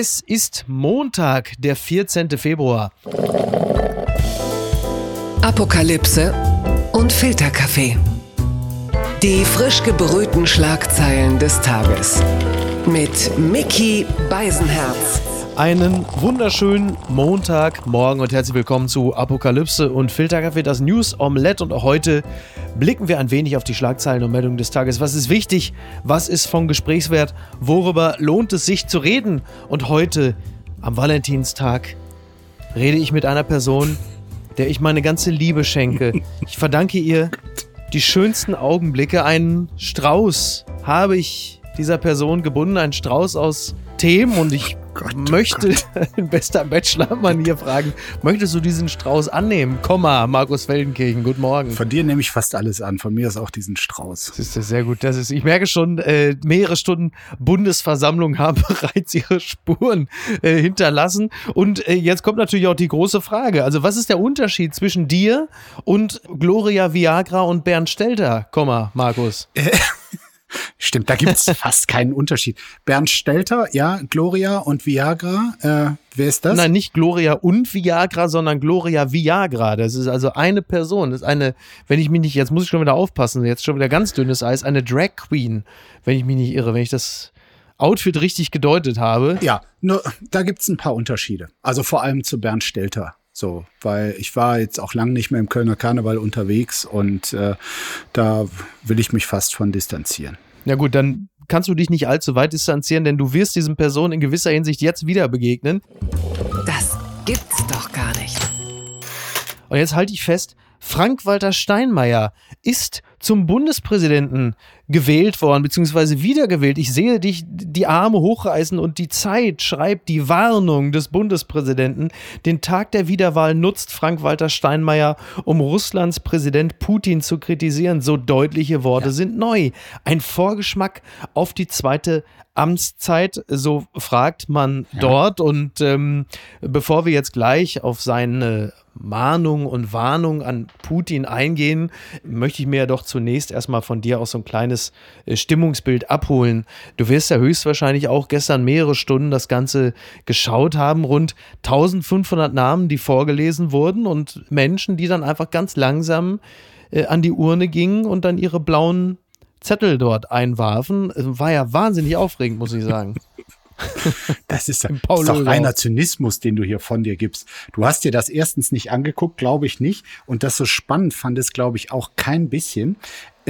Es ist Montag, der 14. Februar. Apokalypse und Filterkaffee. Die frisch gebrühten Schlagzeilen des Tages. Mit Mickey Beisenherz. Einen wunderschönen Montagmorgen und herzlich willkommen zu Apokalypse und Filterkaffee, das News Omelette. Und auch heute blicken wir ein wenig auf die Schlagzeilen und Meldungen des Tages. Was ist wichtig? Was ist von Gesprächswert? Worüber lohnt es sich zu reden? Und heute, am Valentinstag, rede ich mit einer Person, der ich meine ganze Liebe schenke. Ich verdanke ihr die schönsten Augenblicke. Einen Strauß habe ich dieser Person gebunden, einen Strauß aus Themen und ich Gott, oh möchte Gott. in bester Bachelor-Manier fragen, möchtest du diesen Strauß annehmen? Komma, Markus Feldenkirchen, guten Morgen. Von dir nehme ich fast alles an, von mir ist auch diesen Strauß. Das ist sehr gut. Das ist, ich merke schon, äh, mehrere Stunden Bundesversammlung haben bereits ihre Spuren äh, hinterlassen. Und äh, jetzt kommt natürlich auch die große Frage. Also, was ist der Unterschied zwischen dir und Gloria Viagra und Bernd Stelter, Komma, Markus? Stimmt, da gibt's fast keinen Unterschied. Bernd Stelter, ja, Gloria und Viagra. Äh, wer ist das? Nein, nicht Gloria und Viagra, sondern Gloria Viagra. Das ist also eine Person. Das ist eine, wenn ich mich nicht, jetzt muss ich schon wieder aufpassen, jetzt schon wieder ganz dünnes Eis, eine Drag Queen, wenn ich mich nicht irre, wenn ich das Outfit richtig gedeutet habe. Ja, nur da gibt's ein paar Unterschiede. Also vor allem zu Bernd Stelter. So, weil ich war jetzt auch lange nicht mehr im Kölner Karneval unterwegs und äh, da will ich mich fast von distanzieren. Ja gut, dann kannst du dich nicht allzu weit distanzieren, denn du wirst diesen Personen in gewisser Hinsicht jetzt wieder begegnen. Das gibt's doch gar nicht. Und jetzt halte ich fest, Frank-Walter Steinmeier ist zum Bundespräsidenten gewählt worden, beziehungsweise wiedergewählt. Ich sehe dich die Arme hochreißen und die Zeit schreibt die Warnung des Bundespräsidenten. Den Tag der Wiederwahl nutzt Frank-Walter Steinmeier, um Russlands Präsident Putin zu kritisieren. So deutliche Worte ja. sind neu. Ein Vorgeschmack auf die zweite Amtszeit, so fragt man ja. dort. Und ähm, bevor wir jetzt gleich auf seine Mahnung und Warnung an Putin eingehen, möchte ich mir ja doch zunächst erstmal von dir auch so ein kleines äh, Stimmungsbild abholen. Du wirst ja höchstwahrscheinlich auch gestern mehrere Stunden das Ganze geschaut haben, rund 1500 Namen, die vorgelesen wurden und Menschen, die dann einfach ganz langsam äh, an die Urne gingen und dann ihre blauen Zettel dort einwarfen. War ja wahnsinnig aufregend, muss ich sagen. Das ist, ist doch reiner Zynismus, den du hier von dir gibst. Du hast dir das erstens nicht angeguckt, glaube ich nicht. Und das so spannend fand es, glaube ich, auch kein bisschen.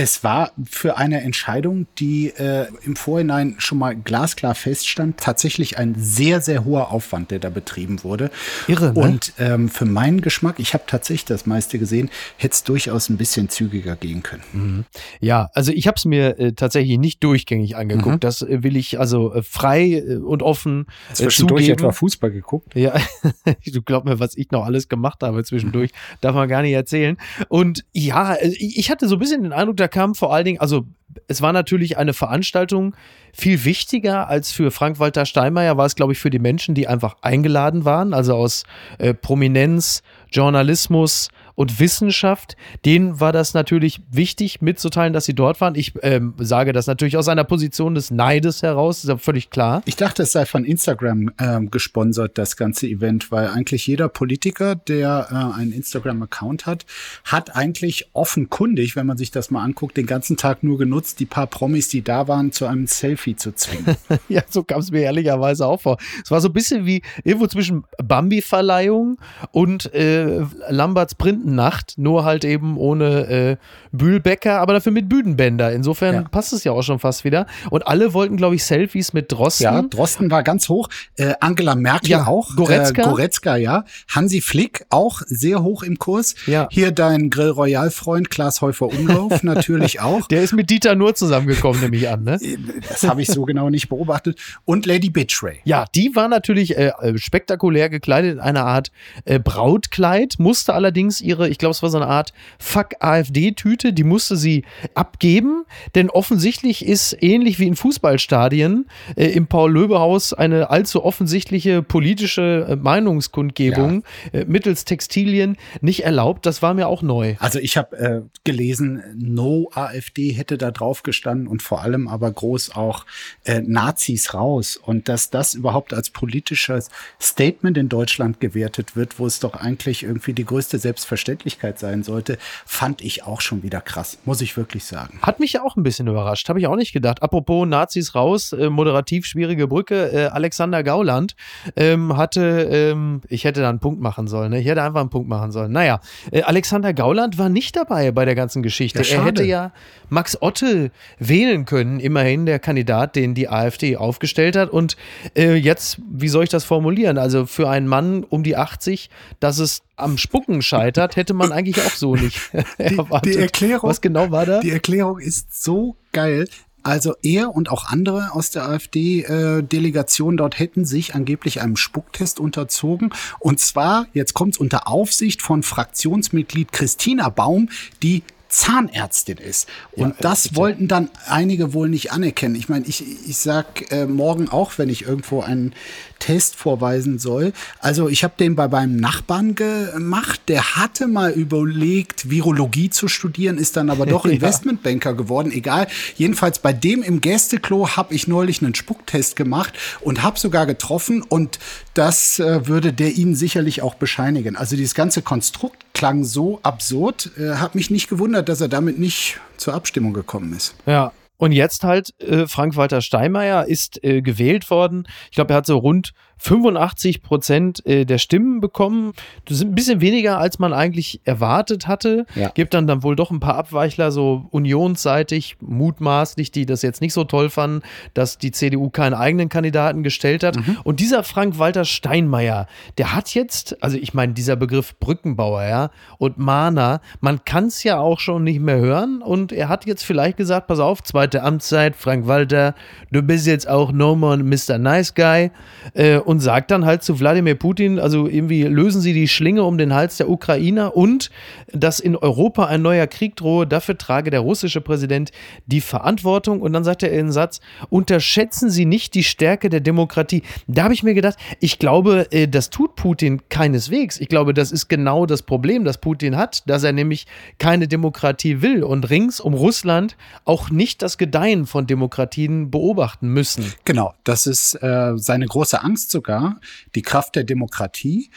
Es war für eine Entscheidung, die äh, im Vorhinein schon mal glasklar feststand, tatsächlich ein sehr, sehr hoher Aufwand, der da betrieben wurde. Irre. Ne? Und ähm, für meinen Geschmack, ich habe tatsächlich das meiste gesehen, hätte es durchaus ein bisschen zügiger gehen können. Mhm. Ja, also ich habe es mir äh, tatsächlich nicht durchgängig angeguckt. Mhm. Das äh, will ich also äh, frei äh, und offen äh, zwischendurch zugeben. etwa Fußball geguckt. Ja, du glaub mir, was ich noch alles gemacht habe zwischendurch, mhm. darf man gar nicht erzählen. Und ja, äh, ich hatte so ein bisschen den Eindruck, da kam vor allen Dingen, also es war natürlich eine Veranstaltung viel wichtiger als für Frank-Walter Steinmeier, war es, glaube ich, für die Menschen, die einfach eingeladen waren, also aus äh, Prominenz, Journalismus, und Wissenschaft, denen war das natürlich wichtig mitzuteilen, dass sie dort waren. Ich ähm, sage das natürlich aus einer Position des Neides heraus, ist ja völlig klar. Ich dachte, es sei von Instagram ähm, gesponsert, das ganze Event, weil eigentlich jeder Politiker, der äh, einen Instagram-Account hat, hat eigentlich offenkundig, wenn man sich das mal anguckt, den ganzen Tag nur genutzt, die paar Promis, die da waren, zu einem Selfie zu zwingen. ja, so kam es mir ehrlicherweise auch vor. Es war so ein bisschen wie irgendwo zwischen Bambi-Verleihung und äh, Lamberts Printen Nacht, nur halt eben ohne äh, Bühlbecker, aber dafür mit Bühnenbänder. Insofern ja. passt es ja auch schon fast wieder. Und alle wollten, glaube ich, Selfies mit Drosten. Ja, Drosten war ganz hoch. Äh, Angela Merkel ja, auch. Goretzka. Äh, Goretzka, ja. Hansi Flick auch sehr hoch im Kurs. Ja. Hier dein Grill Royal Freund Klaas Häufer Umlauf natürlich auch. Der ist mit Dieter nur zusammengekommen, nehme ich an, ne? Äh, das habe ich so genau nicht beobachtet. Und Lady Bitchray. Ja, die war natürlich äh, spektakulär gekleidet in einer Art äh, Brautkleid, musste allerdings ihre ihre, ich glaube, es war so eine Art Fuck-AfD-Tüte, die musste sie abgeben, denn offensichtlich ist ähnlich wie in Fußballstadien äh, im Paul-Löbe-Haus eine allzu offensichtliche politische äh, Meinungskundgebung ja. äh, mittels Textilien nicht erlaubt. Das war mir auch neu. Also ich habe äh, gelesen, No AfD hätte da drauf gestanden und vor allem aber groß auch äh, Nazis raus und dass das überhaupt als politisches Statement in Deutschland gewertet wird, wo es doch eigentlich irgendwie die größte Selbstverständlichkeit sein sollte, fand ich auch schon wieder krass, muss ich wirklich sagen. Hat mich ja auch ein bisschen überrascht, habe ich auch nicht gedacht. Apropos Nazis raus, äh, moderativ schwierige Brücke, äh, Alexander Gauland ähm, hatte, ähm, ich hätte da einen Punkt machen sollen, ne? ich hätte einfach einen Punkt machen sollen. Naja, äh, Alexander Gauland war nicht dabei bei der ganzen Geschichte. Ja, er hätte ja Max Otte wählen können, immerhin der Kandidat, den die AfD aufgestellt hat. Und äh, jetzt, wie soll ich das formulieren? Also für einen Mann um die 80, dass es am Spucken scheitert, hätte man eigentlich auch so nicht erwartet. Die, die Erklärung, Was genau war da? Die Erklärung ist so geil. Also er und auch andere aus der AfD-Delegation äh, dort hätten sich angeblich einem Spucktest unterzogen. Und zwar, jetzt kommt es unter Aufsicht von Fraktionsmitglied Christina Baum, die Zahnärztin ist. Und ja, das bitte. wollten dann einige wohl nicht anerkennen. Ich meine, ich, ich sag äh, morgen auch, wenn ich irgendwo einen Test vorweisen soll. Also ich habe den bei meinem Nachbarn gemacht. Der hatte mal überlegt, Virologie zu studieren, ist dann aber doch Investmentbanker geworden. Egal. Jedenfalls bei dem im Gästeklo habe ich neulich einen Spucktest gemacht und habe sogar getroffen. Und das äh, würde der Ihnen sicherlich auch bescheinigen. Also dieses ganze Konstrukt klang so absurd. Äh, hat mich nicht gewundert, dass er damit nicht zur Abstimmung gekommen ist. Ja, und jetzt halt, äh, Frank-Walter Steinmeier ist äh, gewählt worden. Ich glaube, er hat so rund 85 Prozent äh, der Stimmen bekommen. Das sind ein bisschen weniger, als man eigentlich erwartet hatte. Ja. Gibt dann dann wohl doch ein paar Abweichler, so unionsseitig, mutmaßlich, die das jetzt nicht so toll fanden, dass die CDU keinen eigenen Kandidaten gestellt hat. Mhm. Und dieser Frank-Walter Steinmeier, der hat jetzt, also ich meine, dieser Begriff Brückenbauer, ja, und Mahner, man kann es ja auch schon nicht mehr hören. Und er hat jetzt vielleicht gesagt, pass auf, zweite Amtszeit, Frank-Walter, du bist jetzt auch no more Mr. Nice Guy. Äh, und sagt dann halt zu Wladimir Putin, also irgendwie lösen Sie die Schlinge um den Hals der Ukrainer und dass in Europa ein neuer Krieg drohe, dafür trage der russische Präsident die Verantwortung. Und dann sagt er den Satz, unterschätzen Sie nicht die Stärke der Demokratie. Da habe ich mir gedacht, ich glaube, äh, das tut Putin keineswegs. Ich glaube, das ist genau das Problem, das Putin hat, dass er nämlich keine Demokratie will und rings um Russland auch nicht das Gedeihen von Demokratien beobachten müssen. Genau, das ist äh, seine große Angst sogar die Kraft der Demokratie.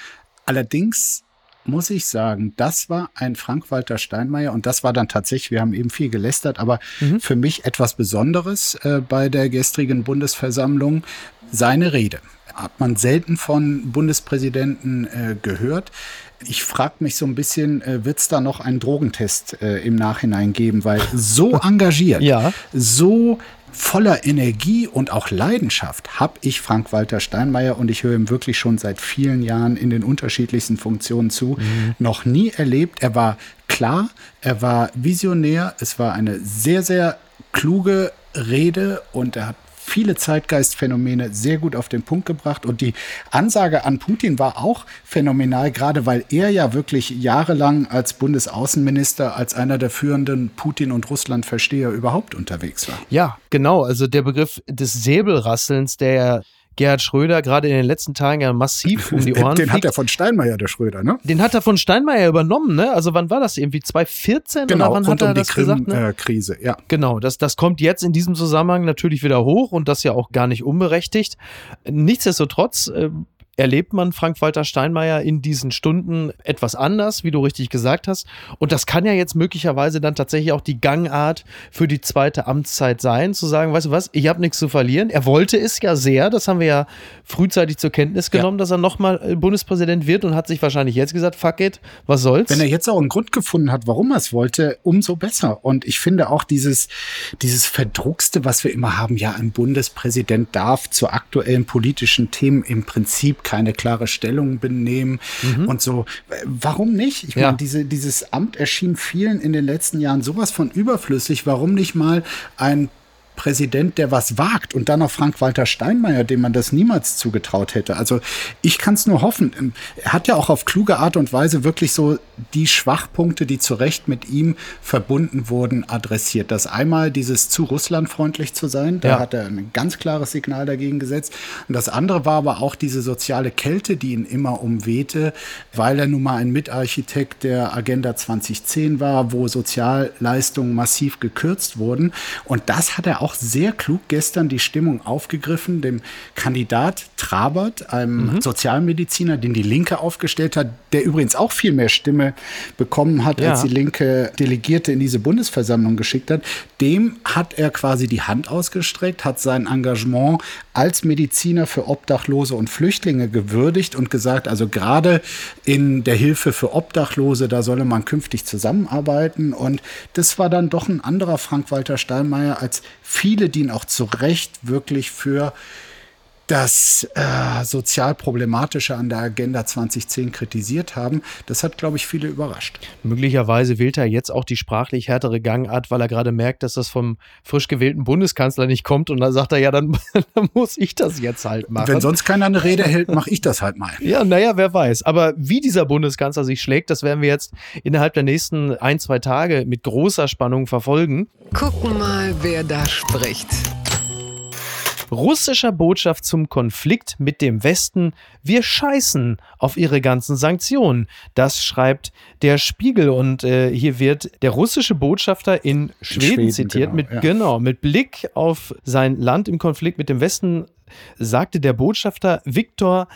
Allerdings muss ich sagen, das war ein Frank-Walter Steinmeier und das war dann tatsächlich, wir haben eben viel gelästert, aber mhm. für mich etwas Besonderes äh, bei der gestrigen Bundesversammlung, seine Rede. Hat man selten von Bundespräsidenten äh, gehört. Ich frage mich so ein bisschen, äh, wird es da noch einen Drogentest äh, im Nachhinein geben? Weil so engagiert, ja. so voller Energie und auch Leidenschaft habe ich Frank-Walter Steinmeier und ich höre ihm wirklich schon seit vielen Jahren in den unterschiedlichsten Funktionen zu, mhm. noch nie erlebt. Er war klar, er war visionär, es war eine sehr, sehr kluge Rede und er hat viele Zeitgeistphänomene sehr gut auf den Punkt gebracht. Und die Ansage an Putin war auch phänomenal, gerade weil er ja wirklich jahrelang als Bundesaußenminister, als einer der führenden Putin- und Russland-Versteher überhaupt unterwegs war. Ja, genau. Also der Begriff des Säbelrasselns, der Gerhard Schröder gerade in den letzten Tagen ja massiv um die Ohren. Den, den hat er von Steinmeier, der Schröder, ne? Den hat er von Steinmeier übernommen, ne? Also wann war das irgendwie? 2014 genau, oder wann hat er um die Krim, gesagt? Ne? Äh, ja. Genau, das, das kommt jetzt in diesem Zusammenhang natürlich wieder hoch und das ja auch gar nicht unberechtigt. Nichtsdestotrotz äh, erlebt man Frank-Walter Steinmeier in diesen Stunden etwas anders, wie du richtig gesagt hast. Und das kann ja jetzt möglicherweise dann tatsächlich auch die Gangart für die zweite Amtszeit sein, zu sagen, weißt du was, ich habe nichts zu verlieren. Er wollte es ja sehr, das haben wir ja frühzeitig zur Kenntnis genommen, ja. dass er nochmal äh, Bundespräsident wird und hat sich wahrscheinlich jetzt gesagt, fuck it, was soll's. Wenn er jetzt auch einen Grund gefunden hat, warum er es wollte, umso besser. Und ich finde auch dieses, dieses Verdruckste, was wir immer haben, ja, ein Bundespräsident darf zu aktuellen politischen Themen im Prinzip keine klare Stellung benehmen mhm. und so. Warum nicht? Ich ja. meine, diese, dieses Amt erschien vielen in den letzten Jahren sowas von überflüssig. Warum nicht mal ein Präsident, der was wagt und dann noch Frank-Walter Steinmeier, dem man das niemals zugetraut hätte. Also ich kann es nur hoffen. Er hat ja auch auf kluge Art und Weise wirklich so die Schwachpunkte, die zu Recht mit ihm verbunden wurden, adressiert. Das einmal dieses zu russlandfreundlich zu sein, da ja. hat er ein ganz klares Signal dagegen gesetzt. Und das andere war aber auch diese soziale Kälte, die ihn immer umwehte, weil er nun mal ein Mitarchitekt der Agenda 2010 war, wo Sozialleistungen massiv gekürzt wurden. Und das hat er auch sehr klug gestern die Stimmung aufgegriffen, dem Kandidat Trabert, einem mhm. Sozialmediziner, den die Linke aufgestellt hat, der übrigens auch viel mehr Stimme bekommen hat, ja. als die Linke Delegierte in diese Bundesversammlung geschickt hat. Dem hat er quasi die Hand ausgestreckt, hat sein Engagement als Mediziner für Obdachlose und Flüchtlinge gewürdigt und gesagt, also gerade in der Hilfe für Obdachlose, da solle man künftig zusammenarbeiten. Und das war dann doch ein anderer Frank-Walter Steinmeier als viele, die ihn auch zu Recht wirklich für das äh, sozial problematische an der Agenda 2010 kritisiert haben. Das hat, glaube ich, viele überrascht. Möglicherweise wählt er jetzt auch die sprachlich härtere Gangart, weil er gerade merkt, dass das vom frisch gewählten Bundeskanzler nicht kommt. Und dann sagt er, ja, dann, dann muss ich das jetzt halt machen. Wenn sonst keiner eine Rede hält, mache ich das halt mal. Ja, naja, wer weiß. Aber wie dieser Bundeskanzler sich schlägt, das werden wir jetzt innerhalb der nächsten ein, zwei Tage mit großer Spannung verfolgen. Gucken mal, wer da spricht russischer Botschaft zum Konflikt mit dem Westen, wir scheißen auf ihre ganzen Sanktionen. Das schreibt der Spiegel und äh, hier wird der russische Botschafter in Schweden, Schweden zitiert genau, mit ja. genau mit Blick auf sein Land im Konflikt mit dem Westen sagte der Botschafter Viktor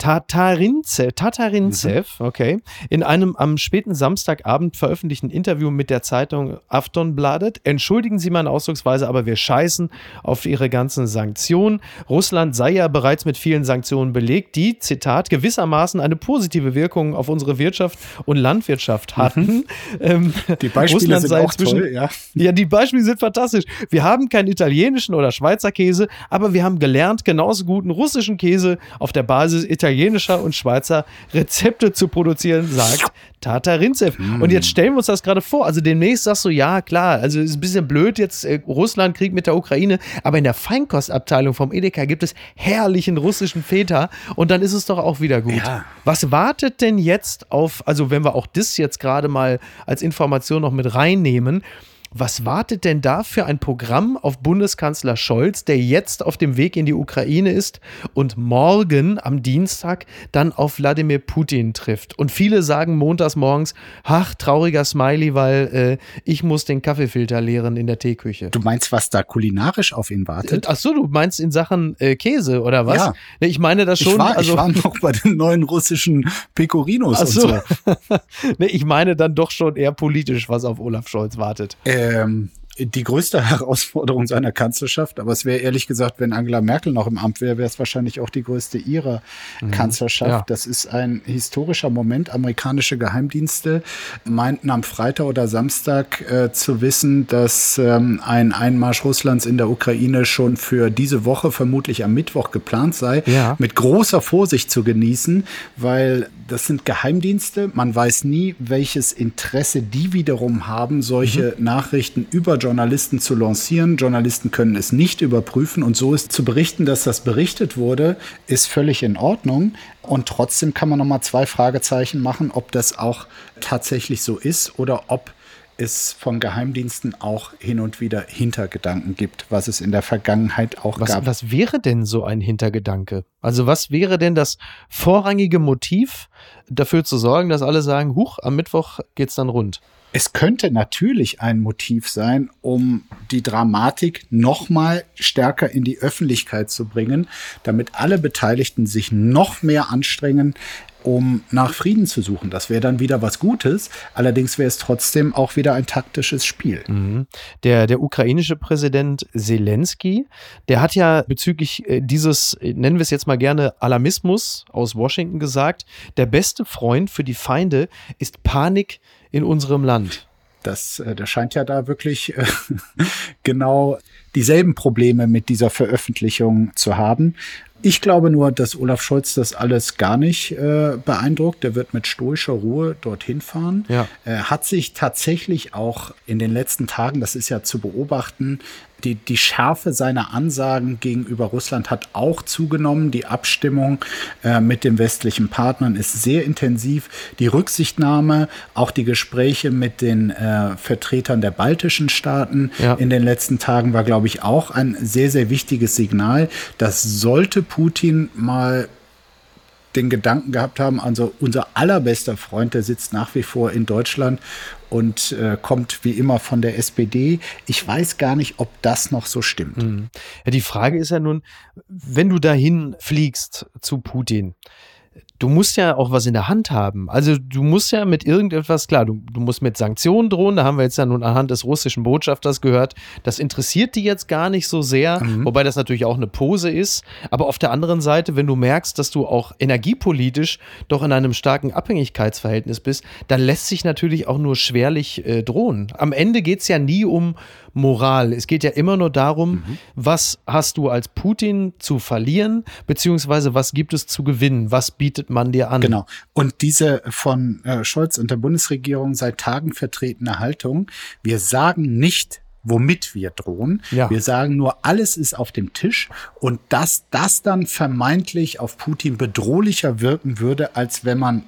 Tatarinzev, Tatarinzev, mhm. okay, in einem am späten Samstagabend veröffentlichten Interview mit der Zeitung Aftonbladet. Entschuldigen Sie meine Ausdrucksweise, aber wir scheißen auf Ihre ganzen Sanktionen. Russland sei ja bereits mit vielen Sanktionen belegt, die, Zitat, gewissermaßen eine positive Wirkung auf unsere Wirtschaft und Landwirtschaft mhm. hatten. Ähm, die Beispiele Russland sind auch zwischen, toll, ja. Ja, die Beispiele sind fantastisch. Wir haben keinen italienischen oder Schweizer Käse, aber wir haben gelernt, genauso guten russischen Käse auf der Basis italienischer italienischer und Schweizer Rezepte zu produzieren, sagt Tata Rinzev. Mm. Und jetzt stellen wir uns das gerade vor. Also demnächst sagst du, ja, klar, also ist ein bisschen blöd jetzt äh, Russland Krieg mit der Ukraine, aber in der Feinkostabteilung vom Edeka gibt es herrlichen russischen Feta und dann ist es doch auch wieder gut. Ja. Was wartet denn jetzt auf, also wenn wir auch das jetzt gerade mal als Information noch mit reinnehmen, was wartet denn da für ein Programm auf Bundeskanzler Scholz, der jetzt auf dem Weg in die Ukraine ist und morgen am Dienstag dann auf Wladimir Putin trifft? Und viele sagen montags morgens, ach, trauriger Smiley, weil äh, ich muss den Kaffeefilter leeren in der Teeküche. Du meinst, was da kulinarisch auf ihn wartet? Ach so, du meinst in Sachen äh, Käse oder was? Ja. Ich meine das schon. Ich war, also, ich war noch bei den neuen russischen Pecorinos ach so. und so. ich meine dann doch schon eher politisch, was auf Olaf Scholz wartet. Äh, ähm, die größte Herausforderung seiner Kanzlerschaft, aber es wäre ehrlich gesagt, wenn Angela Merkel noch im Amt wäre, wäre es wahrscheinlich auch die größte ihrer mhm. Kanzlerschaft. Ja. Das ist ein historischer Moment. Amerikanische Geheimdienste meinten am Freitag oder Samstag äh, zu wissen, dass ähm, ein Einmarsch Russlands in der Ukraine schon für diese Woche, vermutlich am Mittwoch, geplant sei. Ja. Mit großer Vorsicht zu genießen, weil das sind Geheimdienste. Man weiß nie, welches Interesse die wiederum haben, solche mhm. Nachrichten über Journalisten zu lancieren. Journalisten können es nicht überprüfen und so ist zu berichten, dass das berichtet wurde, ist völlig in Ordnung. Und trotzdem kann man noch mal zwei Fragezeichen machen, ob das auch tatsächlich so ist oder ob es von Geheimdiensten auch hin und wieder Hintergedanken gibt, was es in der Vergangenheit auch was, gab. Was wäre denn so ein Hintergedanke? Also was wäre denn das vorrangige Motiv dafür zu sorgen, dass alle sagen, huch, am Mittwoch geht's dann rund? Es könnte natürlich ein Motiv sein, um die Dramatik noch mal stärker in die Öffentlichkeit zu bringen, damit alle Beteiligten sich noch mehr anstrengen, um nach Frieden zu suchen. Das wäre dann wieder was Gutes. Allerdings wäre es trotzdem auch wieder ein taktisches Spiel. Mhm. Der, der ukrainische Präsident Zelensky, der hat ja bezüglich äh, dieses, äh, nennen wir es jetzt mal gerne, Alarmismus aus Washington gesagt, der beste Freund für die Feinde ist Panik in unserem Land. Das, äh, das scheint ja da wirklich äh, genau dieselben Probleme mit dieser Veröffentlichung zu haben. Ich glaube nur, dass Olaf Scholz das alles gar nicht äh, beeindruckt. Der wird mit stoischer Ruhe dorthin fahren. Ja. Er hat sich tatsächlich auch in den letzten Tagen, das ist ja zu beobachten, die, die Schärfe seiner Ansagen gegenüber Russland hat auch zugenommen. Die Abstimmung äh, mit den westlichen Partnern ist sehr intensiv. Die Rücksichtnahme, auch die Gespräche mit den äh, Vertretern der baltischen Staaten ja. in den letzten Tagen war, glaube ich, auch ein sehr, sehr wichtiges Signal. Das sollte Putin mal den Gedanken gehabt haben, also unser allerbester Freund, der sitzt nach wie vor in Deutschland und äh, kommt wie immer von der SPD. Ich weiß gar nicht, ob das noch so stimmt. Mhm. Ja, die Frage ist ja nun, wenn du dahin fliegst zu Putin, du musst ja auch was in der Hand haben. Also du musst ja mit irgendetwas, klar, du, du musst mit Sanktionen drohen, da haben wir jetzt ja nun anhand des russischen Botschafters gehört, das interessiert die jetzt gar nicht so sehr, mhm. wobei das natürlich auch eine Pose ist. Aber auf der anderen Seite, wenn du merkst, dass du auch energiepolitisch doch in einem starken Abhängigkeitsverhältnis bist, dann lässt sich natürlich auch nur schwerlich äh, drohen. Am Ende geht es ja nie um Moral. Es geht ja immer nur darum, mhm. was hast du als Putin zu verlieren, beziehungsweise was gibt es zu gewinnen, was bietet man dir an. Genau. Und diese von äh, Scholz und der Bundesregierung seit Tagen vertretene Haltung, wir sagen nicht, womit wir drohen. Ja. Wir sagen nur, alles ist auf dem Tisch und dass das dann vermeintlich auf Putin bedrohlicher wirken würde, als wenn man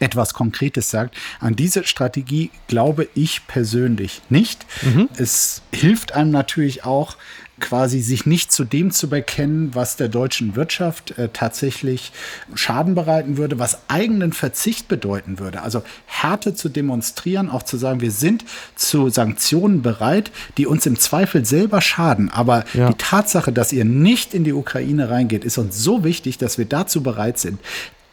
etwas Konkretes sagt. An diese Strategie glaube ich persönlich nicht. Mhm. Es hilft einem natürlich auch, quasi sich nicht zu dem zu bekennen, was der deutschen Wirtschaft äh, tatsächlich Schaden bereiten würde, was eigenen Verzicht bedeuten würde. Also Härte zu demonstrieren, auch zu sagen, wir sind zu Sanktionen bereit, die uns im Zweifel selber schaden. Aber ja. die Tatsache, dass ihr nicht in die Ukraine reingeht, ist uns so wichtig, dass wir dazu bereit sind.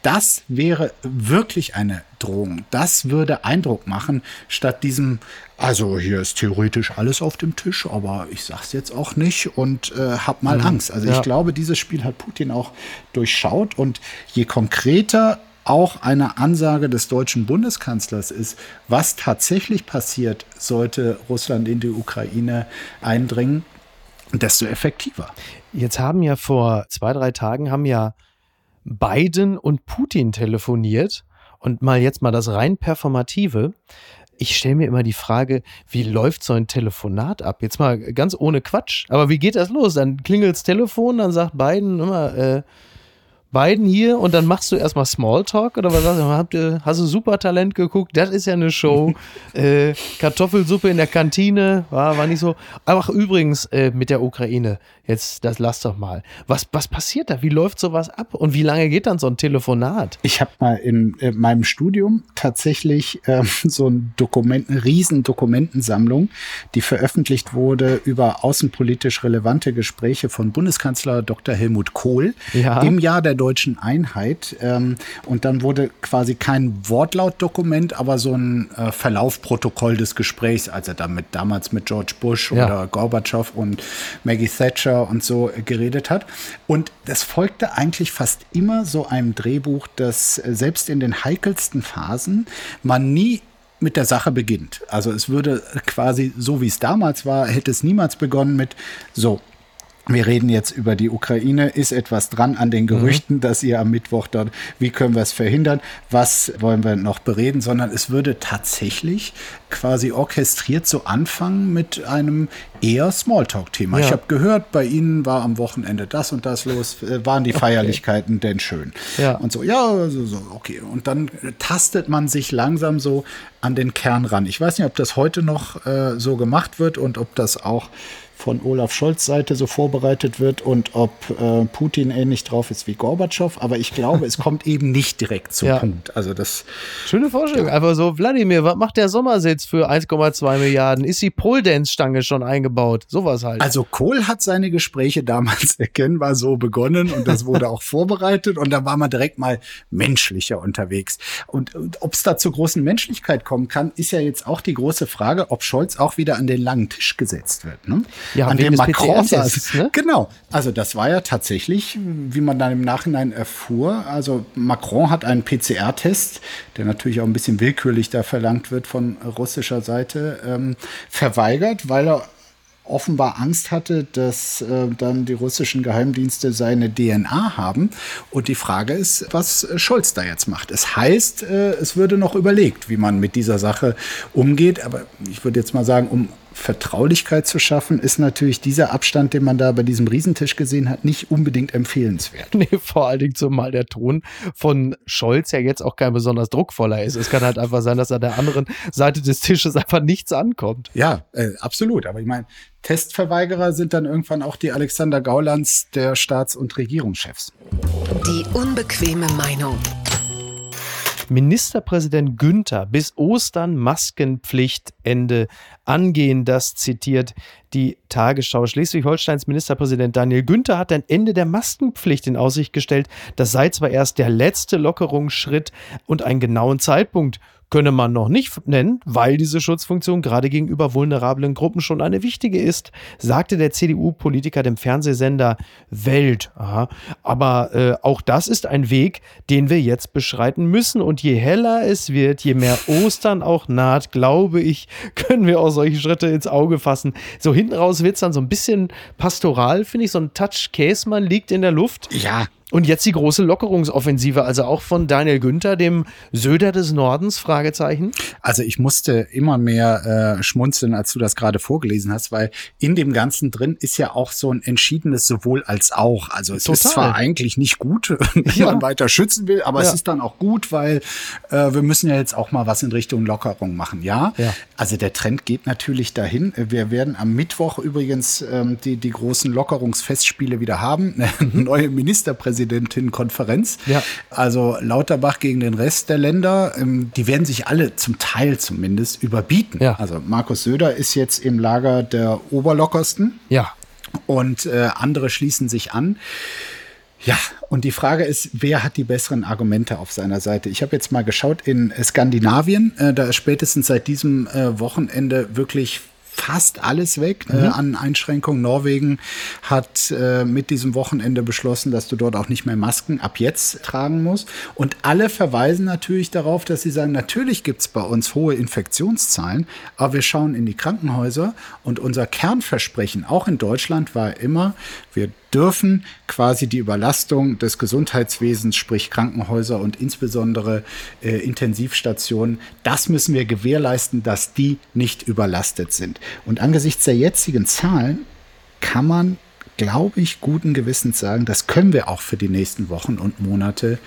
Das wäre wirklich eine Drohung. Das würde Eindruck machen, statt diesem, also hier ist theoretisch alles auf dem Tisch, aber ich sag's jetzt auch nicht und äh, hab mal mhm. Angst. Also ja. ich glaube, dieses Spiel hat Putin auch durchschaut und je konkreter auch eine Ansage des deutschen Bundeskanzlers ist, was tatsächlich passiert, sollte Russland in die Ukraine eindringen, desto effektiver. Jetzt haben ja vor zwei, drei Tagen haben ja Biden und Putin telefoniert und mal jetzt mal das rein performative. Ich stelle mir immer die Frage, wie läuft so ein Telefonat ab? Jetzt mal ganz ohne Quatsch. Aber wie geht das los? Dann klingelt das Telefon, dann sagt Biden immer, äh, beiden hier und dann machst du erstmal Smalltalk oder was sagst du? Habt ihr, hast du Supertalent geguckt? Das ist ja eine Show. äh, Kartoffelsuppe in der Kantine war, war nicht so. Ach, übrigens äh, mit der Ukraine. Jetzt, das lass doch mal. Was, was passiert da? Wie läuft sowas ab? Und wie lange geht dann so ein Telefonat? Ich habe mal in, in, meinem Studium tatsächlich ähm, so ein Dokument, eine riesen Dokumentensammlung, die veröffentlicht wurde über außenpolitisch relevante Gespräche von Bundeskanzler Dr. Helmut Kohl ja. im Jahr der deutschen Einheit. Ähm, und dann wurde quasi kein Wortlautdokument, aber so ein äh, Verlaufprotokoll des Gesprächs, als er damit damals mit George Bush ja. oder Gorbatschow und Maggie Thatcher und so geredet hat. Und das folgte eigentlich fast immer so einem Drehbuch, dass äh, selbst in den heikelsten Phasen man nie mit der Sache beginnt. Also es würde quasi so wie es damals war, hätte es niemals begonnen mit so wir reden jetzt über die Ukraine. Ist etwas dran an den mhm. Gerüchten, mhm. dass ihr am Mittwoch dort, wie können wir es verhindern? Was wollen wir noch bereden? Sondern es würde tatsächlich quasi orchestriert so anfangen mit einem eher Smalltalk-Thema. Ja. Ich habe gehört, bei Ihnen war am Wochenende das und das los. Äh, waren die Feierlichkeiten okay. denn schön? Ja. Und so, ja, also so, okay. Und dann tastet man sich langsam so an den Kern ran. Ich weiß nicht, ob das heute noch äh, so gemacht wird und ob das auch von Olaf Scholz Seite so vorbereitet wird und ob äh, Putin ähnlich drauf ist wie Gorbatschow. Aber ich glaube, es kommt eben nicht direkt zum ja. Punkt. Also das. Schöne Vorstellung. Ja. Einfach so, Wladimir, was macht der Sommersitz für 1,2 Milliarden? Ist die Pole Dance Stange schon eingebaut? Sowas halt. Also Kohl hat seine Gespräche damals erkennbar so begonnen und das wurde auch vorbereitet und da war man direkt mal menschlicher unterwegs. Und, und ob es da zur großen Menschlichkeit kommen kann, ist ja jetzt auch die große Frage, ob Scholz auch wieder an den langen Tisch gesetzt wird. Ne? Ja, an dem Macron saß. Ne? Genau. Also das war ja tatsächlich, wie man dann im Nachhinein erfuhr. Also Macron hat einen PCR-Test, der natürlich auch ein bisschen willkürlich da verlangt wird von russischer Seite, ähm, verweigert, weil er offenbar Angst hatte, dass äh, dann die russischen Geheimdienste seine DNA haben. Und die Frage ist, was Scholz da jetzt macht. Es heißt, äh, es würde noch überlegt, wie man mit dieser Sache umgeht. Aber ich würde jetzt mal sagen, um Vertraulichkeit zu schaffen, ist natürlich dieser Abstand, den man da bei diesem Riesentisch gesehen hat, nicht unbedingt empfehlenswert. Nee, vor allen Dingen zumal der Ton von Scholz ja jetzt auch kein besonders druckvoller ist. Es kann halt einfach sein, dass an der anderen Seite des Tisches einfach nichts ankommt. Ja, äh, absolut. Aber ich meine, Testverweigerer sind dann irgendwann auch die Alexander Gaulands der Staats- und Regierungschefs. Die unbequeme Meinung. Ministerpräsident Günther bis Ostern Maskenpflichtende angehen. Das zitiert die Tagesschau. Schleswig-Holsteins Ministerpräsident Daniel Günther hat ein Ende der Maskenpflicht in Aussicht gestellt. Das sei zwar erst der letzte Lockerungsschritt und einen genauen Zeitpunkt könne man noch nicht nennen, weil diese Schutzfunktion gerade gegenüber vulnerablen Gruppen schon eine wichtige ist, sagte der CDU-Politiker dem Fernsehsender Welt. Aha. Aber äh, auch das ist ein Weg, den wir jetzt beschreiten müssen. Und je heller es wird, je mehr Ostern auch naht, glaube ich, können wir auch solche Schritte ins Auge fassen. So hinten raus wird es dann so ein bisschen pastoral, finde ich. So ein Touch Käsmann liegt in der Luft. Ja, und jetzt die große Lockerungsoffensive, also auch von Daniel Günther, dem Söder des Nordens, Fragezeichen. Also ich musste immer mehr äh, schmunzeln, als du das gerade vorgelesen hast, weil in dem Ganzen drin ist ja auch so ein entschiedenes sowohl als auch. Also es Total. ist zwar eigentlich nicht gut, wenn ja. man weiter schützen will, aber ja. es ist dann auch gut, weil äh, wir müssen ja jetzt auch mal was in Richtung Lockerung machen. Ja, ja. also der Trend geht natürlich dahin. Wir werden am Mittwoch übrigens ähm, die, die großen Lockerungsfestspiele wieder haben. Mhm. Neue Ministerpräsidentin Präsidentinnenkonferenz. Ja. Also Lauterbach gegen den Rest der Länder, ähm, die werden sich alle zum Teil zumindest überbieten. Ja. Also Markus Söder ist jetzt im Lager der Oberlockersten. Ja. Und äh, andere schließen sich an. Ja, und die Frage ist, wer hat die besseren Argumente auf seiner Seite? Ich habe jetzt mal geschaut in Skandinavien, äh, da ist spätestens seit diesem äh, Wochenende wirklich fast alles weg äh, mhm. äh, an Einschränkungen. Norwegen hat äh, mit diesem Wochenende beschlossen, dass du dort auch nicht mehr Masken ab jetzt tragen musst. Und alle verweisen natürlich darauf, dass sie sagen, natürlich gibt es bei uns hohe Infektionszahlen, aber wir schauen in die Krankenhäuser und unser Kernversprechen, auch in Deutschland, war immer, wir dürfen quasi die Überlastung des Gesundheitswesens, sprich Krankenhäuser und insbesondere äh, Intensivstationen, das müssen wir gewährleisten, dass die nicht überlastet sind. Und angesichts der jetzigen Zahlen kann man glaube ich, guten Gewissens sagen, das können wir auch für die nächsten Wochen und Monate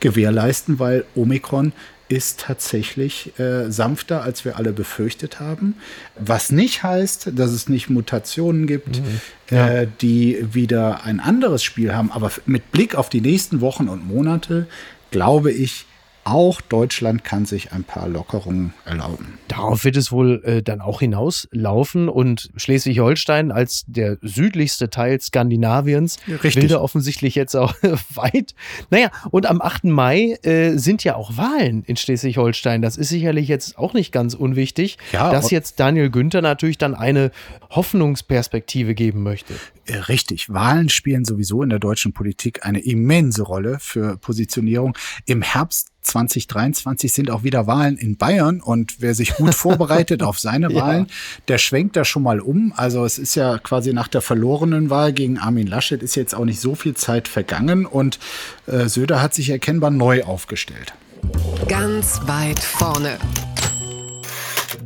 gewährleisten, weil Omikron ist tatsächlich äh, sanfter, als wir alle befürchtet haben. Was nicht heißt, dass es nicht Mutationen gibt, mhm. ja. äh, die wieder ein anderes Spiel haben. Aber mit Blick auf die nächsten Wochen und Monate glaube ich, auch Deutschland kann sich ein paar Lockerungen erlauben. Darauf wird es wohl äh, dann auch hinauslaufen und Schleswig-Holstein als der südlichste Teil Skandinaviens Richtig. will da offensichtlich jetzt auch weit. Naja, und am 8. Mai äh, sind ja auch Wahlen in Schleswig-Holstein. Das ist sicherlich jetzt auch nicht ganz unwichtig, ja, dass jetzt Daniel Günther natürlich dann eine Hoffnungsperspektive geben möchte. Äh, richtig, Wahlen spielen sowieso in der deutschen Politik eine immense Rolle für Positionierung. Im Herbst 2023 sind auch wieder Wahlen in Bayern und wer sich gut vorbereitet auf seine Wahlen, ja. der schwenkt da schon mal um. Also es ist ja quasi nach der verlorenen Wahl gegen Armin Laschet ist jetzt auch nicht so viel Zeit vergangen und äh, Söder hat sich erkennbar neu aufgestellt. Ganz weit vorne.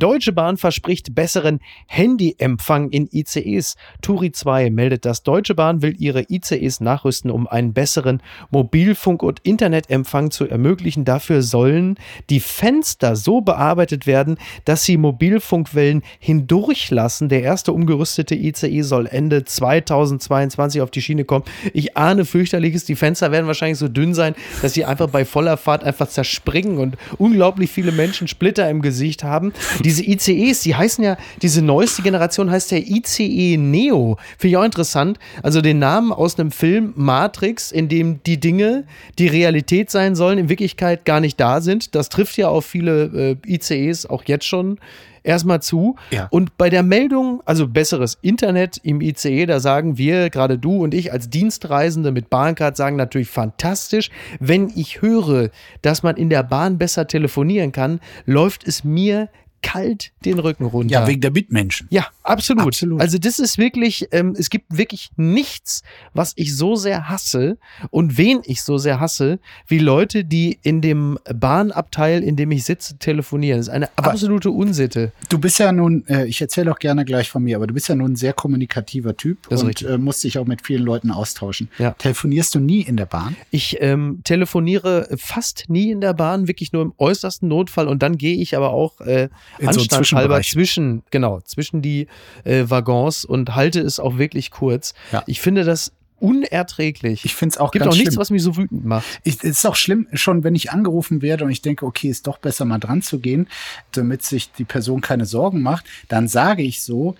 Deutsche Bahn verspricht besseren Handyempfang in ICEs. Turi 2 meldet, dass Deutsche Bahn will ihre ICEs nachrüsten, um einen besseren Mobilfunk- und Internetempfang zu ermöglichen. Dafür sollen die Fenster so bearbeitet werden, dass sie Mobilfunkwellen hindurchlassen. Der erste umgerüstete ICE soll Ende 2022 auf die Schiene kommen. Ich ahne fürchterliches, die Fenster werden wahrscheinlich so dünn sein, dass sie einfach bei voller Fahrt einfach zerspringen und unglaublich viele Menschen Splitter im Gesicht haben. Diese ICEs, die heißen ja, diese neueste Generation heißt ja ICE Neo. Finde ich auch interessant. Also den Namen aus einem Film Matrix, in dem die Dinge, die Realität sein sollen, in Wirklichkeit gar nicht da sind. Das trifft ja auf viele äh, ICEs auch jetzt schon erstmal zu. Ja. Und bei der Meldung, also besseres Internet im ICE, da sagen wir, gerade du und ich als Dienstreisende mit Bahncard sagen natürlich fantastisch. Wenn ich höre, dass man in der Bahn besser telefonieren kann, läuft es mir kalt den Rücken runter. Ja, wegen der Mitmenschen. Ja, absolut. Absolut. Also das ist wirklich, ähm, es gibt wirklich nichts, was ich so sehr hasse und wen ich so sehr hasse, wie Leute, die in dem Bahnabteil, in dem ich sitze, telefonieren. Das ist eine Aber absolute Unsitte. Du bist ja nun, äh, ich erzähle auch gerne gleich von mir, aber du bist ja nun ein sehr kommunikativer Typ und äh, musst dich auch mit vielen Leuten austauschen. Ja. Telefonierst du nie in der Bahn? Ich ähm, telefoniere fast nie in der Bahn, wirklich nur im äußersten Notfall und dann gehe ich aber auch äh, In so anstandshalber Zwischenbereich. zwischen, genau, zwischen die äh, Waggons und halte es auch wirklich kurz. Ja. Ich finde das unerträglich. Ich finde es auch gibt ganz auch nichts, schlimm. was mich so wütend macht. Ich, es ist auch schlimm, schon wenn ich angerufen werde und ich denke, okay, ist doch besser mal dran zu gehen, damit sich die Person keine Sorgen macht, dann sage ich so,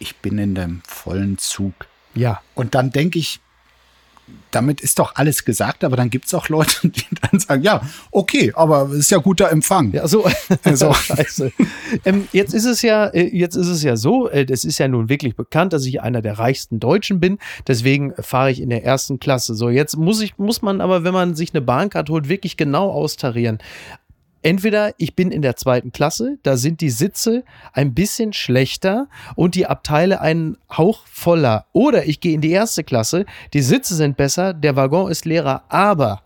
ich bin in dem vollen Zug. Ja. Und dann denke ich, damit ist doch alles gesagt, aber dann gibt es auch Leute, die dann sagen, ja, okay, aber es ist ja guter Empfang. Ja, so. Also- Scheiße. Ähm, jetzt ist es ja, äh, jetzt ist es ja so, äh, das ist ja nun wirklich bekannt, dass ich einer der reichsten Deutschen bin. Deswegen fahre ich in der ersten Klasse. So, jetzt muss ich, muss man aber, wenn man sich eine Bahncard holt, wirklich genau austarieren. Entweder ich bin in der zweiten Klasse, da sind die Sitze ein bisschen schlechter und die Abteile einen Hauch voller. Oder ich gehe in die erste Klasse, die Sitze sind besser, der Waggon ist leerer, aber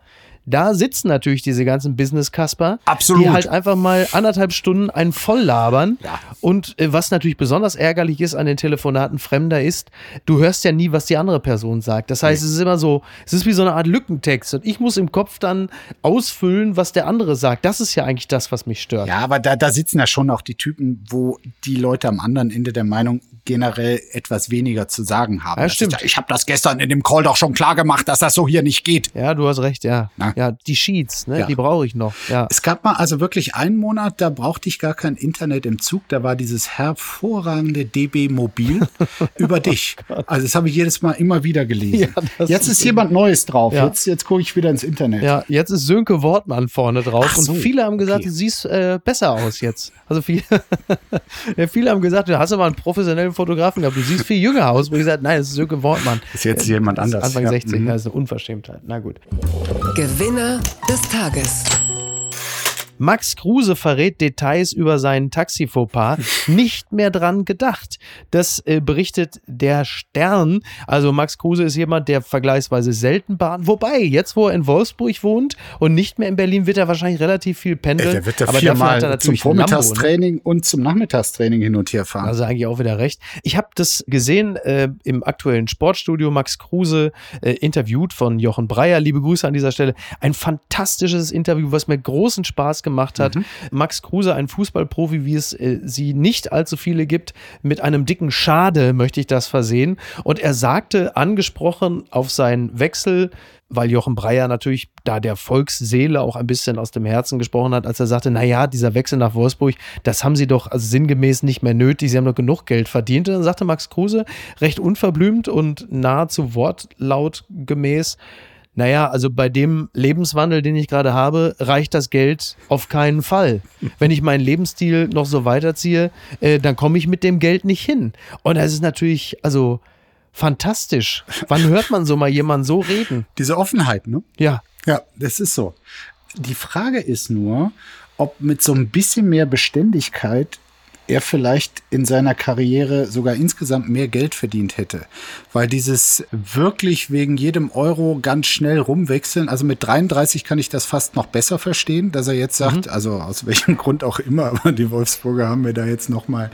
da sitzen natürlich diese ganzen Business-Kasper, die halt einfach mal anderthalb Stunden einen voll labern. Ja. Und äh, was natürlich besonders ärgerlich ist an den Telefonaten Fremder ist, du hörst ja nie, was die andere Person sagt. Das heißt, es ist immer so, es ist wie so eine Art Lückentext und ich muss im Kopf dann ausfüllen, was der andere sagt. Das ist ja eigentlich das, was mich stört. Ja, aber da, da sitzen ja schon auch die Typen, wo die Leute am anderen Ende der Meinung generell etwas weniger zu sagen haben. Ja, Das stimmt. Ist, ich habe das gestern in dem Call doch schon klar gemacht, dass das so hier nicht geht. Ja, du hast recht, ja. Na? Ja, die Sheets, ne, Ja. die brauche ich noch. Ja. Es gab mal also wirklich einen Monat, da brauchte ich gar kein Internet im Zug. Da war dieses hervorragende DB Mobil über dich. Also das habe ich jedes Mal immer wieder gelesen. Ja, jetzt ist ist jemand Neues drauf. Ja. Jetzt, jetzt gucke ich wieder ins Internet. Ja, jetzt ist Sönke Wortmann vorne drauf so, und viele haben gesagt, okay. du siehst äh, besser aus jetzt. Also viele, ja, viele haben gesagt, du hast aber einen professionellen Fotografen gehabt, du siehst viel jünger aus. Wo ich gesagt, nein, das ist Sönke Wortmann. Ist jetzt jemand ist anders. Anfang Ja, 60, mhm. das ist eine Unverschämtheit. Na gut. Gewinner des Tages. Max Kruse verrät Details über seinen Taxi-Fauxpas. Nicht mehr dran gedacht. Das äh, berichtet der Stern. Also Max Kruse ist jemand, der vergleichsweise selten Bahn. Wobei, jetzt wo er in Wolfsburg wohnt und nicht mehr in Berlin, wird er wahrscheinlich relativ viel pendeln. Ey, der wird da Aber er viermal zum ne? Vormittagstraining und zum Nachmittagstraining hin und her fahren. Also eigentlich auch wieder recht. Ich habe das gesehen äh, im aktuellen Sportstudio. Max Kruse äh, interviewt von Jochen Breyer. Liebe Grüße an dieser Stelle. Ein fantastisches Interview, was mir großen Spaß gemacht hat. Max Kruse, ein Fußballprofi, wie es äh, sie nicht allzu viele gibt, mit einem dicken Schade möchte ich das versehen. Und er sagte, angesprochen auf seinen Wechsel, weil Jochen Breyer natürlich da der Volksseele auch ein bisschen aus dem Herzen gesprochen hat, als er sagte, naja, dieser Wechsel nach Wolfsburg, das haben sie doch also sinngemäß nicht mehr nötig, sie haben doch genug Geld verdient. Und dann sagte Max Kruse recht unverblümt und nahezu wortlautgemäß, naja, also bei dem Lebenswandel, den ich gerade habe, reicht das Geld auf keinen Fall. Wenn ich meinen Lebensstil noch so weiterziehe, äh, dann komme ich mit dem Geld nicht hin. Und das ist natürlich, also fantastisch. Wann hört man so mal jemanden so reden? Diese Offenheit, ne? Ja, Ja, das ist so. Die Frage ist nur, ob mit so ein bisschen mehr Beständigkeit er vielleicht in seiner Karriere sogar insgesamt mehr Geld verdient hätte. Weil dieses wirklich wegen jedem Euro ganz schnell rumwechseln, also mit 33 kann ich das fast noch besser verstehen, dass er jetzt sagt, also aus welchem Grund auch immer, aber die Wolfsburger haben mir da jetzt noch mal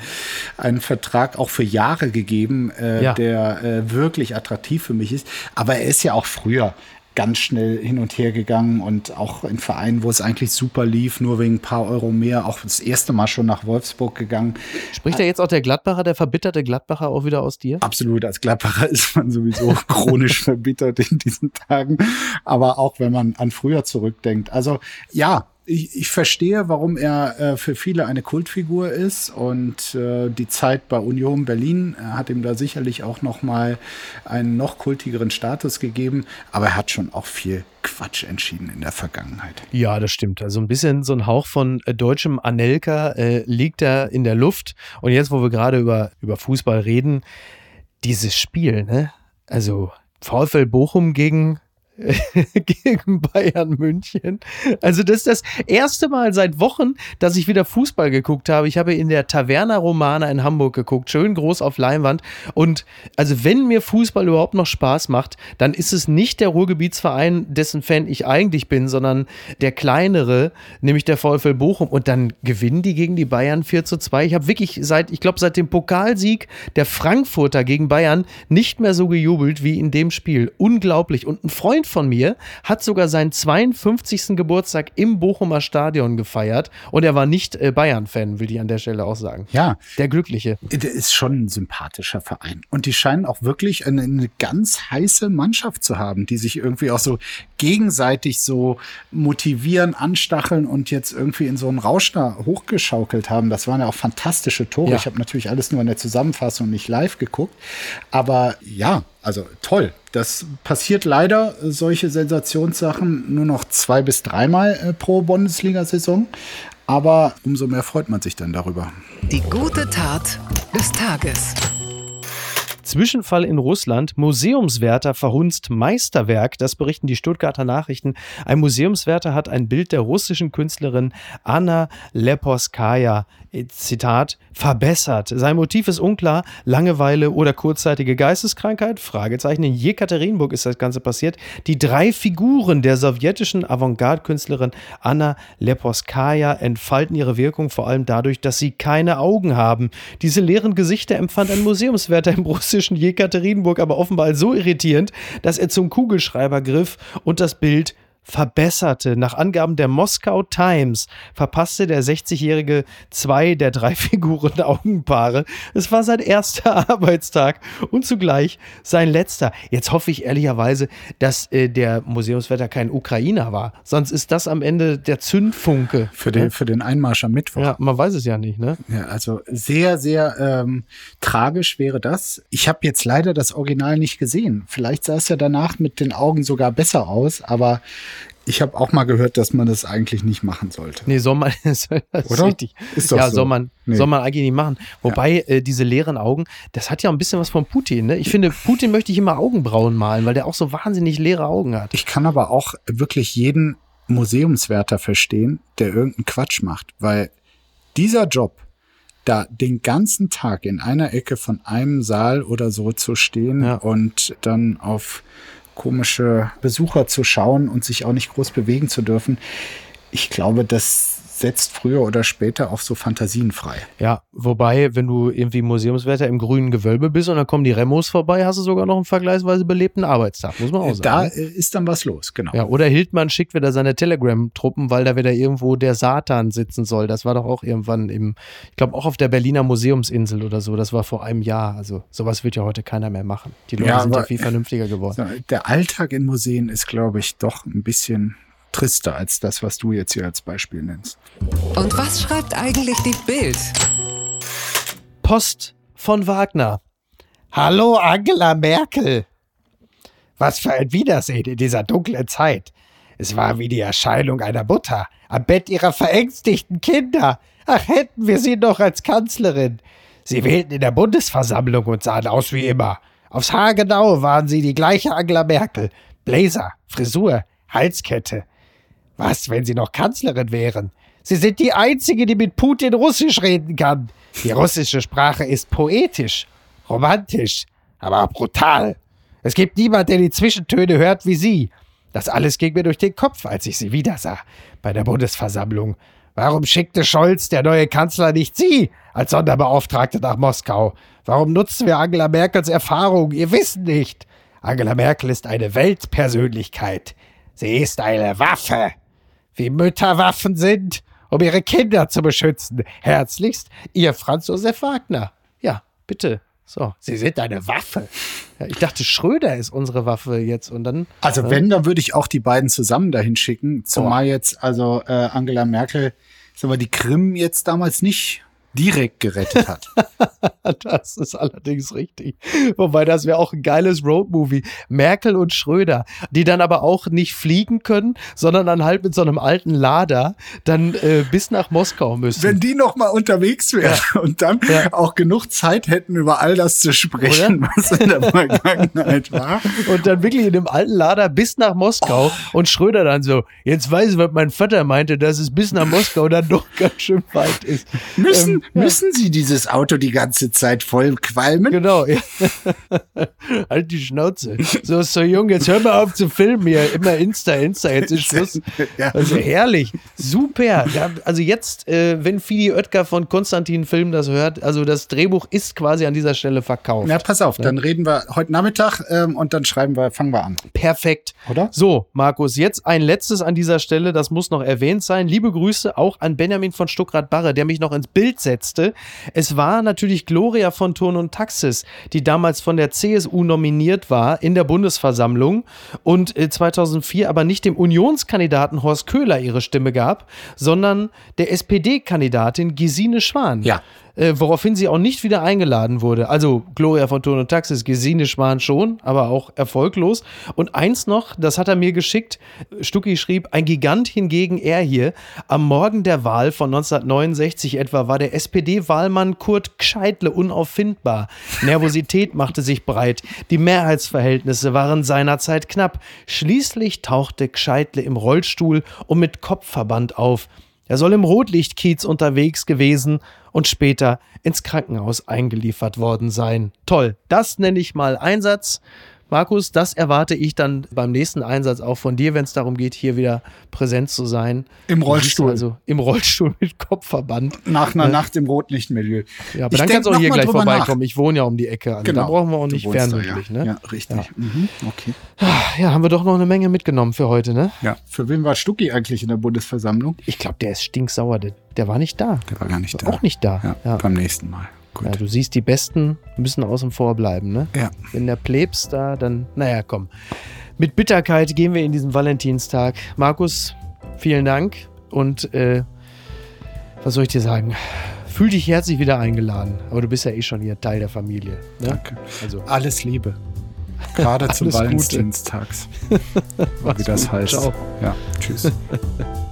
einen Vertrag auch für Jahre gegeben, äh, Ja. der äh, wirklich attraktiv für mich ist. Aber er ist ja auch früher ganz schnell hin und her gegangen und auch in Vereinen, wo es eigentlich super lief, nur wegen ein paar Euro mehr, auch das erste Mal schon nach Wolfsburg gegangen. spricht ja jetzt auch der Gladbacher, der verbitterte Gladbacher auch wieder aus dir? Absolut, als Gladbacher ist man sowieso chronisch verbittert in diesen Tagen, aber auch wenn man an früher zurückdenkt. Also ja, ich, ich verstehe, warum er äh, für viele eine Kultfigur ist und äh, die Zeit bei Union Berlin äh, hat ihm da sicherlich auch noch mal einen noch kultigeren Status gegeben, aber er hat schon auch viel Quatsch entschieden in der Vergangenheit. Ja, das stimmt. Also ein bisschen so ein Hauch von äh, deutschem Anelka äh, liegt da in der Luft. Und jetzt, wo wir gerade über, über Fußball reden, dieses Spiel, ne? Also VfL Bochum gegen gegen Bayern München. Also das ist das erste Mal seit Wochen, dass ich wieder Fußball geguckt habe. Ich habe in der Taverna Romana in Hamburg geguckt, schön groß auf Leinwand. Und also wenn mir Fußball überhaupt noch Spaß macht, dann ist es nicht der Ruhrgebietsverein, dessen Fan ich eigentlich bin, sondern der kleinere, nämlich der VfL Bochum. Und dann gewinnen die gegen die Bayern 4 zu 2. Ich habe wirklich seit, ich glaube, seit dem Pokalsieg der Frankfurter gegen Bayern nicht mehr so gejubelt wie in dem Spiel. Unglaublich. Und ein Freund Freund von mir hat sogar seinen 52. Geburtstag im Bochumer Stadion gefeiert und er war nicht äh, Bayern-Fan, will ich an der Stelle auch sagen. Ja. Der Glückliche. Der ist schon ein sympathischer Verein. Und die scheinen auch wirklich eine, eine ganz heiße Mannschaft zu haben, die sich irgendwie auch so gegenseitig so motivieren, anstacheln und jetzt irgendwie in so einen Rausch da hochgeschaukelt haben. Das waren ja auch fantastische Tore. Ja. Ich habe natürlich alles nur in der Zusammenfassung nicht live geguckt. Aber ja, also toll. Das passiert leider, solche Sensationssachen, nur noch zwei bis dreimal äh, pro Bundesliga-Saison. Aber umso mehr freut man sich dann darüber. Die gute Tat des Tages. Zwischenfall in Russland. Museumswärter verhunzt Meisterwerk. Das berichten die Stuttgarter Nachrichten. Ein Museumswärter hat ein Bild der russischen Künstlerin Anna Leposkaya Zitat, verbessert. Sein Motiv ist unklar, Langeweile oder kurzzeitige Geisteskrankheit? Fragezeichen. In Jekaterinburg ist das Ganze passiert. Die drei Figuren der sowjetischen Avantgarde-Künstlerin Anna Leposkaya entfalten ihre Wirkung vor allem dadurch, dass sie keine Augen haben. Diese leeren Gesichter empfand ein Museumswärter im russischen Jekaterinburg aber offenbar so irritierend, dass er zum Kugelschreiber griff und das Bild verbesserte. Nach Angaben der Moskau Times verpasste der 60-Jährige zwei der drei Figuren Augenpaare. Es war sein erster Arbeitstag und zugleich sein letzter. Jetzt hoffe ich ehrlicherweise, dass äh, der Museumswetter kein Ukrainer war. Sonst ist das am Ende der Zündfunke. Für den, für den Einmarsch am Mittwoch. Ja, man weiß es ja nicht, ne? Ja, also sehr, sehr ähm, tragisch wäre das. Ich habe jetzt leider das Original nicht gesehen. Vielleicht sah es ja danach mit den Augen sogar besser aus, aber ich habe auch mal gehört, dass man das eigentlich nicht machen sollte. Nee, soll man, das Oder? Richtig. Ist doch ja, so. soll man, nee. soll man eigentlich nicht machen. Wobei ja. äh, diese leeren Augen, das hat ja ein bisschen was von Putin. Ne? Ich finde, Putin möchte ich immer Augenbrauen malen, weil der auch so wahnsinnig leere Augen hat. Ich kann aber auch wirklich jeden Museumswärter verstehen, der irgendeinen Quatsch macht, weil dieser Job, da den ganzen Tag in einer Ecke von einem Saal oder so zu stehen ja. und dann auf komische Besucher zu schauen und sich auch nicht groß bewegen zu dürfen. Ich glaube, das setzt früher oder später auch so Fantasien frei. Ja, wobei, wenn du irgendwie Museumswärter im grünen Gewölbe bist und dann kommen die Remos vorbei, hast du sogar noch einen vergleichsweise belebten Arbeitstag, muss man auch sagen. Da ne? ist dann was los, genau. Ja, oder Hildmann schickt wieder seine Telegram-Truppen, weil da wieder irgendwo der Satan sitzen soll. Das war doch auch irgendwann im, ich glaube auch auf der Berliner Museumsinsel oder so. Das war vor einem Jahr. Also sowas wird ja heute keiner mehr machen. Die Leute ja, sind ja viel vernünftiger geworden. Der Alltag in Museen ist, glaube ich, doch ein bisschen trister als das, was du jetzt hier als Beispiel nennst. Und was schreibt eigentlich die Bild? Post von Wagner. Hallo Angela Merkel. Was für ein Wiedersehen in dieser dunklen Zeit. Es war wie die Erscheinung einer Mutter am Bett ihrer verängstigten Kinder. Ach, hätten wir sie noch als Kanzlerin. Sie wählten in der Bundesversammlung und sahen aus wie immer. Aufs Haar genau waren sie die gleiche Angela Merkel. Blazer, Frisur, Halskette. Was, wenn Sie noch Kanzlerin wären? Sie sind die Einzige, die mit Putin Russisch reden kann. Die russische Sprache ist poetisch, romantisch, aber brutal. Es gibt niemand, der die Zwischentöne hört wie Sie. Das alles ging mir durch den Kopf, als ich Sie wiedersah bei der Bundesversammlung. Warum schickte Scholz, der neue Kanzler, nicht Sie als Sonderbeauftragte nach Moskau? Warum nutzen wir Angela Merkels Erfahrung, ihr Wissen nicht? Angela Merkel ist eine Weltpersönlichkeit. Sie ist eine Waffe wie Mütter Waffen sind, um ihre Kinder zu beschützen. Herzlichst, Ihr Franz Josef Wagner. Ja, bitte. So, Sie sind eine Waffe. Ja, ich dachte, Schröder ist unsere Waffe jetzt und dann. Also, äh, wenn, dann würde ich auch die beiden zusammen dahin schicken. Zumal oh. jetzt, also äh, Angela Merkel, sagen wir, die Krim jetzt damals nicht direkt gerettet hat. das ist allerdings richtig. Wobei das wäre auch ein geiles Roadmovie. Merkel und Schröder, die dann aber auch nicht fliegen können, sondern dann halt mit so einem alten Lader dann äh, bis nach Moskau müssen. Wenn die noch mal unterwegs wären ja. und dann ja. auch genug Zeit hätten, über all das zu sprechen, Oder? was in der Vergangenheit war. Und dann wirklich in dem alten Lader bis nach Moskau oh. und Schröder dann so, jetzt weiß ich, was mein Vater meinte, dass es bis nach Moskau dann doch ganz schön weit ist. Müssen, ähm, müssen Sie dieses Auto die ganze Zeit voll qualmen? Genau. Ja. halt die Schnauze. So, so jung, jetzt hör mal auf zu filmen hier. Immer Insta, Insta, jetzt ist Schluss. Ja. Also herrlich. Super. Ja, also jetzt, äh, wenn Fidi Oetker von Konstantin Film das hört, also das Drehbuch ist quasi an dieser Stelle verkauft. Na, pass auf, ja. dann reden wir heute Nachmittag ähm, und dann schreiben wir, fangen wir an. Perfekt. Oder? So, Markus, jetzt ein letztes an dieser Stelle, das muss noch erwähnt sein. Liebe Grüße auch an Benjamin von Stuckrad-Barre, der mich noch ins Bild setzte. Es war natürlich Gloria von Turn und Taxis, die damals von der CSU nominiert war in der Bundesversammlung und 2004 äh, aber nicht dem Unionskandidaten Horst Köhler ihre Stimme gab, sondern der SPD-Kandidatin Gesine Schwan. Ja äh, woraufhin sie auch nicht wieder eingeladen wurde. Also Gloria von Ton und Taxis, Gesine Schwan schon, aber auch erfolglos. Und eins noch, das hat er mir geschickt, Stucki schrieb, ein Gigant hingegen er hier. Am Morgen der Wahl von 1969 etwa war der SPD-Wahlmann Kurt Gscheitle unauffindbar. Nervosität machte sich breit. Die Mehrheitsverhältnisse waren seinerzeit knapp. Schließlich tauchte Gscheitle im Rollstuhl und mit Kopfverband auf. Er soll im Rotlichtkiez unterwegs gewesen und später ins Krankenhaus eingeliefert worden sein. Toll, das nenne ich mal Einsatz. Markus, das erwarte ich dann beim nächsten Einsatz auch von dir, wenn es darum geht, hier wieder präsent zu sein. Im Rollstuhl. Also im Rollstuhl mit Kopfverband. Nach einer äh, Nacht im Rotlichtmilieu. Ja, aber ich dann kannst du auch hier gleich vorbeikommen. Nach. Ich wohne ja um die Ecke. Also genau. Da brauchen wir auch nicht fernmöglich. Ja. Ne? ja, richtig. Ja. Mhm. Okay. Ja, haben wir doch noch eine Menge mitgenommen für heute, ne? Ja. Für wen war Stucki eigentlich in der Bundesversammlung? Ich glaube, der ist stinksauer. Der, der, war nicht da. Der war gar nicht da. Auch nicht da. Ja, ja. Beim nächsten Mal. Gut. Ja, du siehst, die Besten müssen außen vor bleiben, ne? Ja. Wenn der Plebs da, dann, naja, komm. Mit Bitterkeit gehen wir in diesen Valentinstag. Markus, vielen Dank und äh, was soll ich dir sagen? Fühl dich herzlich wieder eingeladen. Aber du bist ja eh schon hier Teil der Familie. Ne? Danke. Also alles Liebe. Gerade zum Valentinstags. wie das gut. heißt. Ciao. Ja, tschüss.